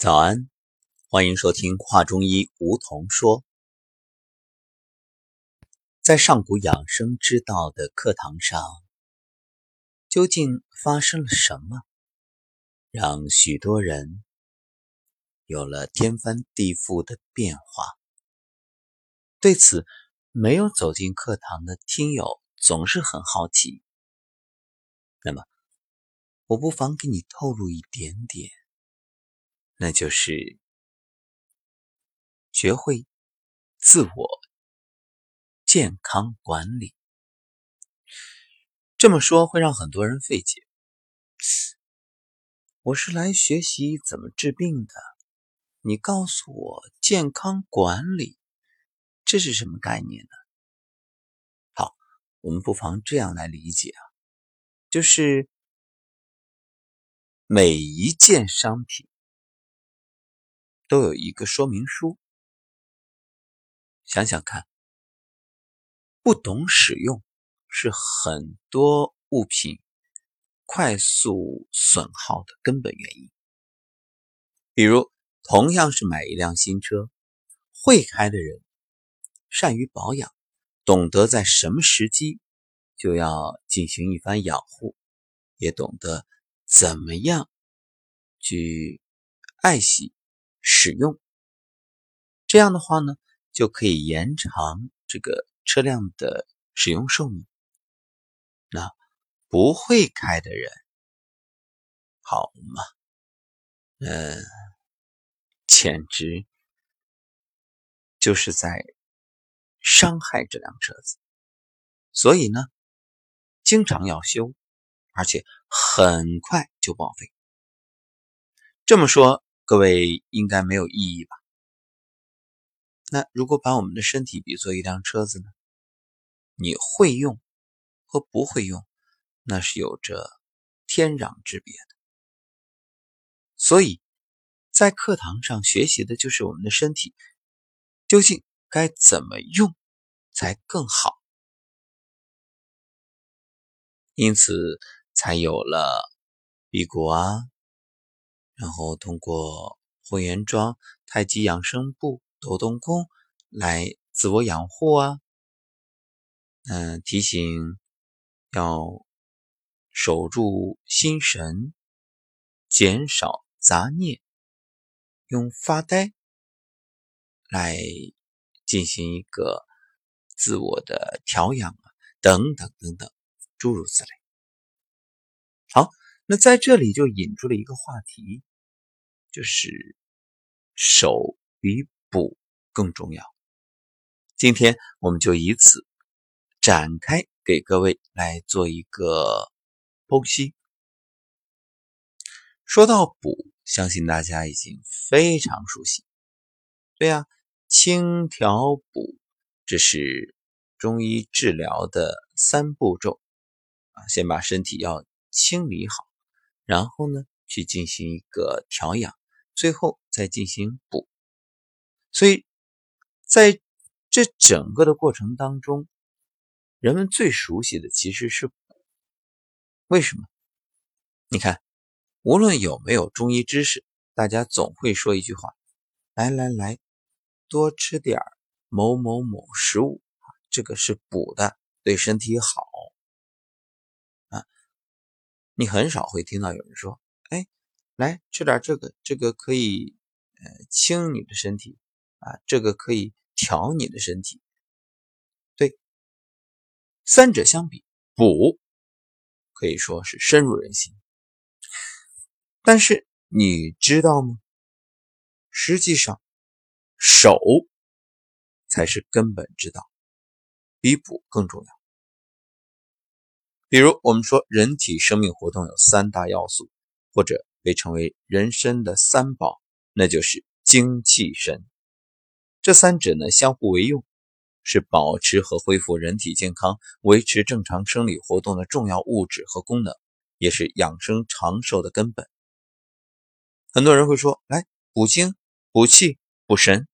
早安，欢迎收听华中医梧桐说。在上古养生之道的课堂上，究竟发生了什么，让许多人有了天翻地覆的变化？对此，没有走进课堂的听友总是很好奇。那么，我不妨给你透露一点点。那就是学会自我健康管理。这么说会让很多人费解。我是来学习怎么治病的，你告诉我健康管理，这是什么概念呢？好，我们不妨这样来理解啊，就是每一件商品。都有一个说明书。想想看，不懂使用是很多物品快速损耗的根本原因。比如，同样是买一辆新车，会开的人善于保养，懂得在什么时机就要进行一番养护，也懂得怎么样去爱惜。使用这样的话呢，就可以延长这个车辆的使用寿命。那不会开的人，好嘛，嗯，简直就是在伤害这辆车子。所以呢，经常要修，而且很快就报废。这么说。各位应该没有异议吧？那如果把我们的身体比作一辆车子呢？你会用和不会用，那是有着天壤之别的。所以，在课堂上学习的就是我们的身体究竟该怎么用才更好，因此才有了辟谷啊。然后通过混元桩、太极养生步、抖动功来自我养护啊，嗯，提醒要守住心神，减少杂念，用发呆来进行一个自我的调养啊，等等等等，诸如此类。好，那在这里就引出了一个话题。就是守比补更重要。今天我们就以此展开，给各位来做一个剖析。说到补，相信大家已经非常熟悉。对呀，清调补，这是中医治疗的三步骤啊。先把身体要清理好，然后呢，去进行一个调养。最后再进行补，所以在这整个的过程当中，人们最熟悉的其实是补。为什么？你看，无论有没有中医知识，大家总会说一句话：“来来来，多吃点某某某食物，这个是补的，对身体好。”啊，你很少会听到有人说。来吃点这个，这个可以呃清你的身体啊，这个可以调你的身体。对，三者相比，补可以说是深入人心。但是你知道吗？实际上，守才是根本之道，比补更重要。比如我们说，人体生命活动有三大要素，或者。被称为人参的三宝，那就是精气神。这三者呢相互为用，是保持和恢复人体健康、维持正常生理活动的重要物质和功能，也是养生长寿的根本。很多人会说：“来补精、补气、补神。”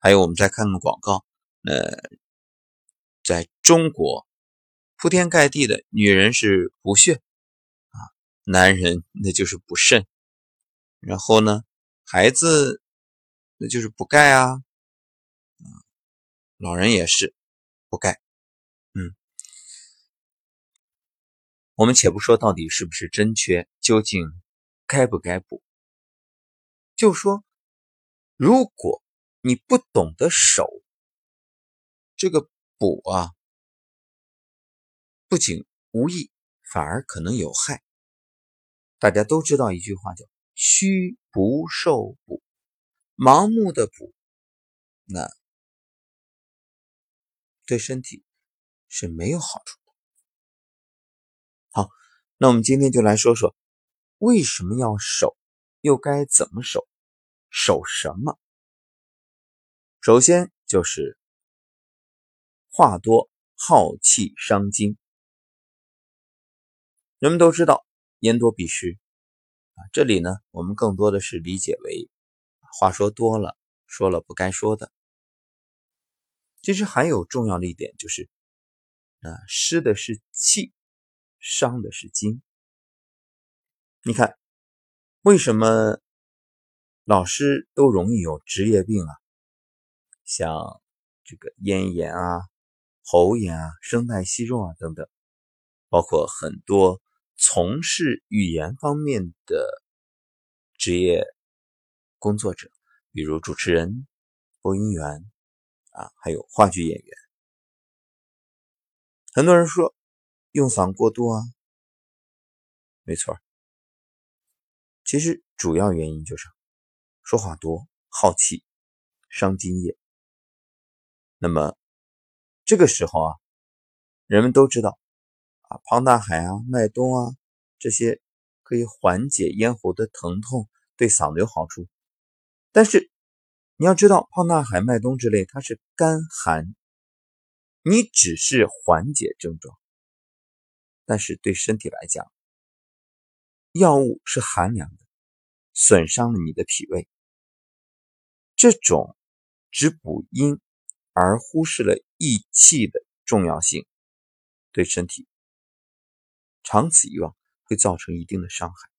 还有，我们再看看广告，呃，在中国铺天盖地的女人是补血。男人那就是补肾，然后呢，孩子那就是补钙啊，老人也是补钙。嗯，我们且不说到底是不是真缺，究竟该不该补，就说如果你不懂得守这个补啊，不仅无益，反而可能有害。大家都知道一句话叫“虚不受补”，盲目的补，那对身体是没有好处的。好，那我们今天就来说说为什么要守，又该怎么守，守什么？首先就是话多耗气伤精，人们都知道。言多必失啊！这里呢，我们更多的是理解为话说多了，说了不该说的。其实还有重要的一点就是，啊，失的是气，伤的是筋。你看，为什么老师都容易有职业病啊？像这个咽炎啊、喉炎啊、声带息肉啊等等，包括很多。从事语言方面的职业工作者，比如主持人、播音员啊，还有话剧演员。很多人说用嗓过度啊，没错。其实主要原因就是说话多、耗气、伤津液。那么这个时候啊，人们都知道。啊，胖大海啊，麦冬啊，这些可以缓解咽喉的疼痛，对嗓子有好处。但是你要知道，胖大海、麦冬之类，它是干寒，你只是缓解症状，但是对身体来讲，药物是寒凉的，损伤了你的脾胃。这种只补阴而忽视了益气的重要性，对身体。长此以往会造成一定的伤害，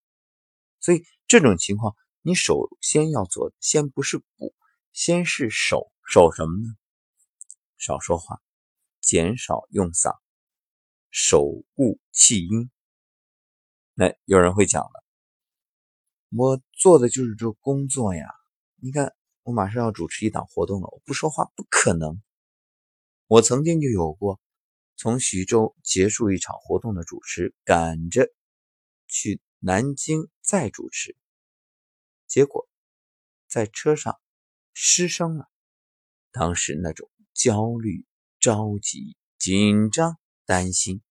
所以这种情况，你首先要做，先不是补，先是守守什么呢？少说话，减少用嗓，守固气阴。那有人会讲了，我做的就是这工作呀，你看我马上要主持一档活动了，我不说话不可能。我曾经就有过。从徐州结束一场活动的主持，赶着去南京再主持，结果在车上失声了。当时那种焦虑、着急、紧张、担心，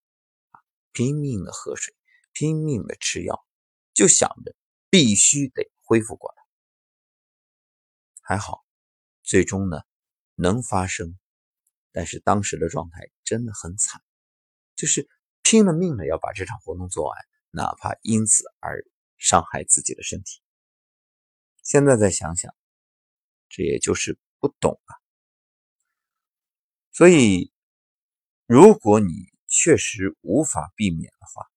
拼命的喝水，拼命的吃药，就想着必须得恢复过来。还好，最终呢能发生。但是当时的状态真的很惨，就是拼了命的要把这场活动做完，哪怕因此而伤害自己的身体。现在再想想，这也就是不懂啊。所以，如果你确实无法避免的话，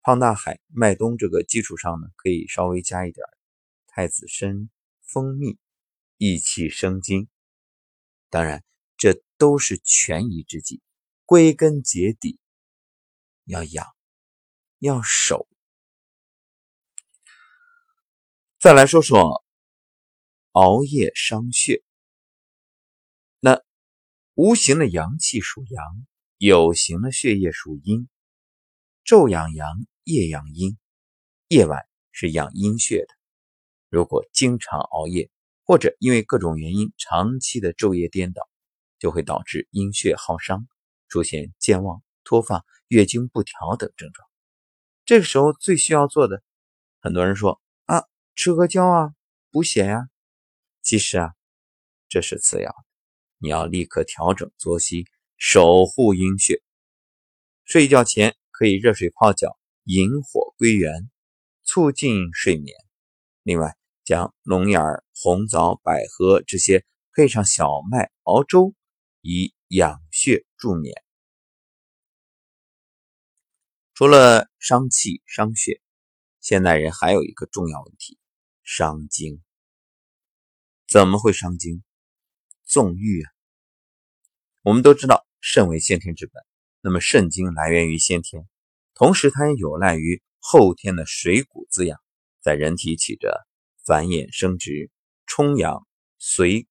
胖大海、麦冬这个基础上呢，可以稍微加一点太子参、蜂蜜，益气生津。当然。都是权宜之计，归根结底要养，要守。再来说说熬夜伤血。那无形的阳气属阳，有形的血液属阴。昼养阳，夜养阴，夜晚是养阴血的。如果经常熬夜，或者因为各种原因长期的昼夜颠倒。就会导致阴血耗伤，出现健忘、脱发、月经不调等症状。这个时候最需要做的，很多人说啊，吃阿胶啊，补血呀。其实啊，这是次要的，你要立刻调整作息，守护阴血。睡觉前可以热水泡脚，引火归元，促进睡眠。另外，将龙眼、红枣、百合这些配上小麦熬粥。以养血助眠。除了伤气伤血，现代人还有一个重要问题：伤精。怎么会伤精？纵欲啊！我们都知道肾为先天之本，那么肾精来源于先天，同时它也有赖于后天的水谷滋养，在人体起着繁衍生殖、充养髓骨、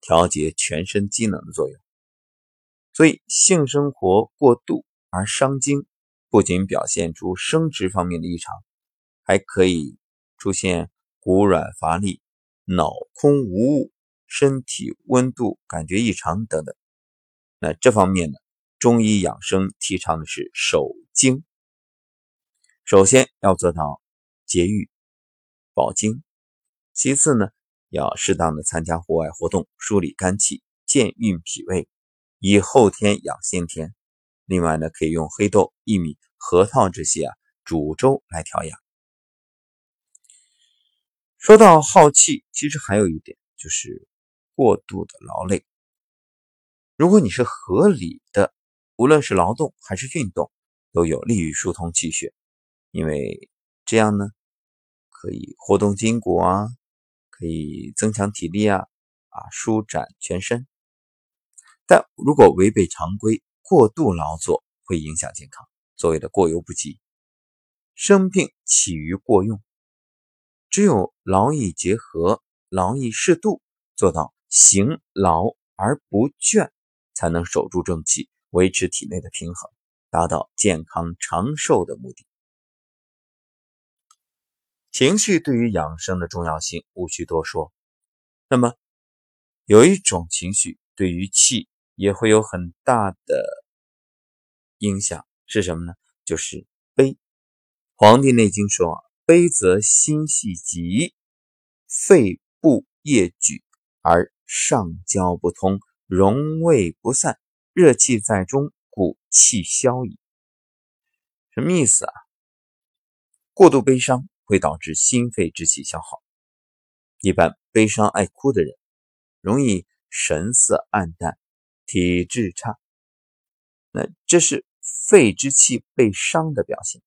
调节全身机能的作用。所以性生活过度而伤精，不仅表现出生殖方面的异常，还可以出现骨软乏力、脑空无物。身体温度感觉异常等等，那这方面呢，中医养生提倡的是守精。首先要做到节欲、保精；其次呢，要适当的参加户外活动，梳理肝气、健运脾胃，以后天养先天。另外呢，可以用黑豆、薏米、核桃这些啊煮粥来调养。说到耗气，其实还有一点就是。过度的劳累，如果你是合理的，无论是劳动还是运动，都有利于疏通气血，因为这样呢，可以活动筋骨啊，可以增强体力啊，啊，舒展全身。但如果违背常规，过度劳作会影响健康，所谓的过犹不及，生病起于过用。只有劳逸结合，劳逸适度，做到。行劳而不倦，才能守住正气，维持体内的平衡，达到健康长寿的目的。情绪对于养生的重要性无需多说。那么，有一种情绪对于气也会有很大的影响，是什么呢？就是悲。《黄帝内经》说：“悲则心系急，肺部液举而。”上焦不通，荣卫不散，热气在中，故气消矣。什么意思啊？过度悲伤会导致心肺之气消耗。一般悲伤爱哭的人，容易神色暗淡，体质差。那这是肺之气被伤的表现。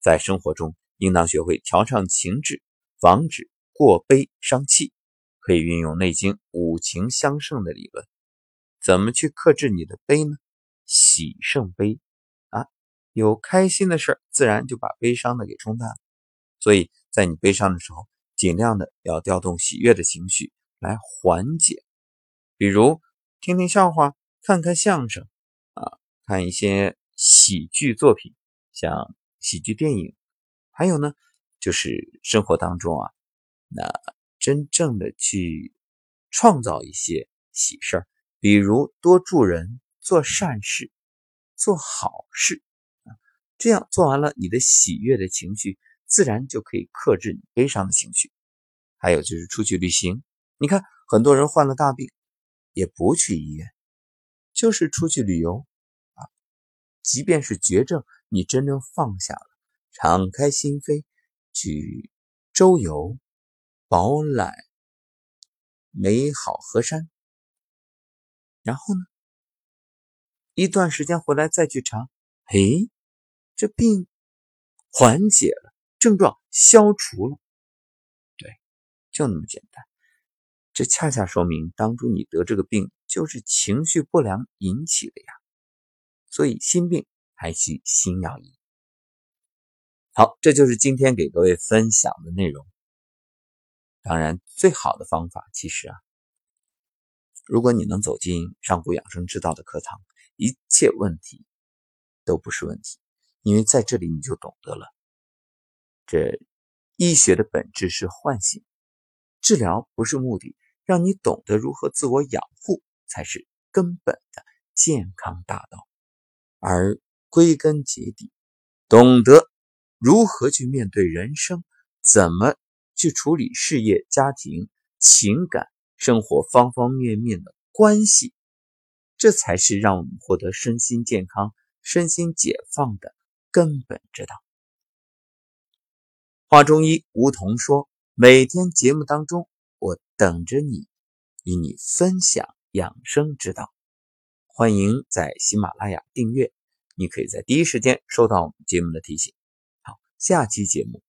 在生活中，应当学会调畅情志，防止过悲伤气。可以运用《内经》五情相胜的理论，怎么去克制你的悲呢？喜胜悲啊，有开心的事自然就把悲伤的给冲淡了。所以在你悲伤的时候，尽量的要调动喜悦的情绪来缓解，比如听听笑话，看看相声啊，看一些喜剧作品，像喜剧电影。还有呢，就是生活当中啊，那。真正的去创造一些喜事儿，比如多助人、做善事、做好事啊，这样做完了，你的喜悦的情绪自然就可以克制你悲伤的情绪。还有就是出去旅行，你看很多人患了大病也不去医院，就是出去旅游啊，即便是绝症，你真正放下了，敞开心扉去周游。饱览美好河山，然后呢？一段时间回来再去查，哎，这病缓解了，症状消除了，对，就那么简单。这恰恰说明当初你得这个病就是情绪不良引起的呀。所以心病还需心药医。好，这就是今天给各位分享的内容。当然，最好的方法其实啊，如果你能走进上古养生之道的课堂，一切问题都不是问题，因为在这里你就懂得了，这医学的本质是唤醒，治疗不是目的，让你懂得如何自我养护才是根本的健康大道，而归根结底，懂得如何去面对人生，怎么。去处理事业、家庭、情感、生活方方面面的关系，这才是让我们获得身心健康、身心解放的根本之道。华中医吴桐说：“每天节目当中，我等着你，与你分享养生之道。欢迎在喜马拉雅订阅，你可以在第一时间收到我们节目的提醒。好，下期节目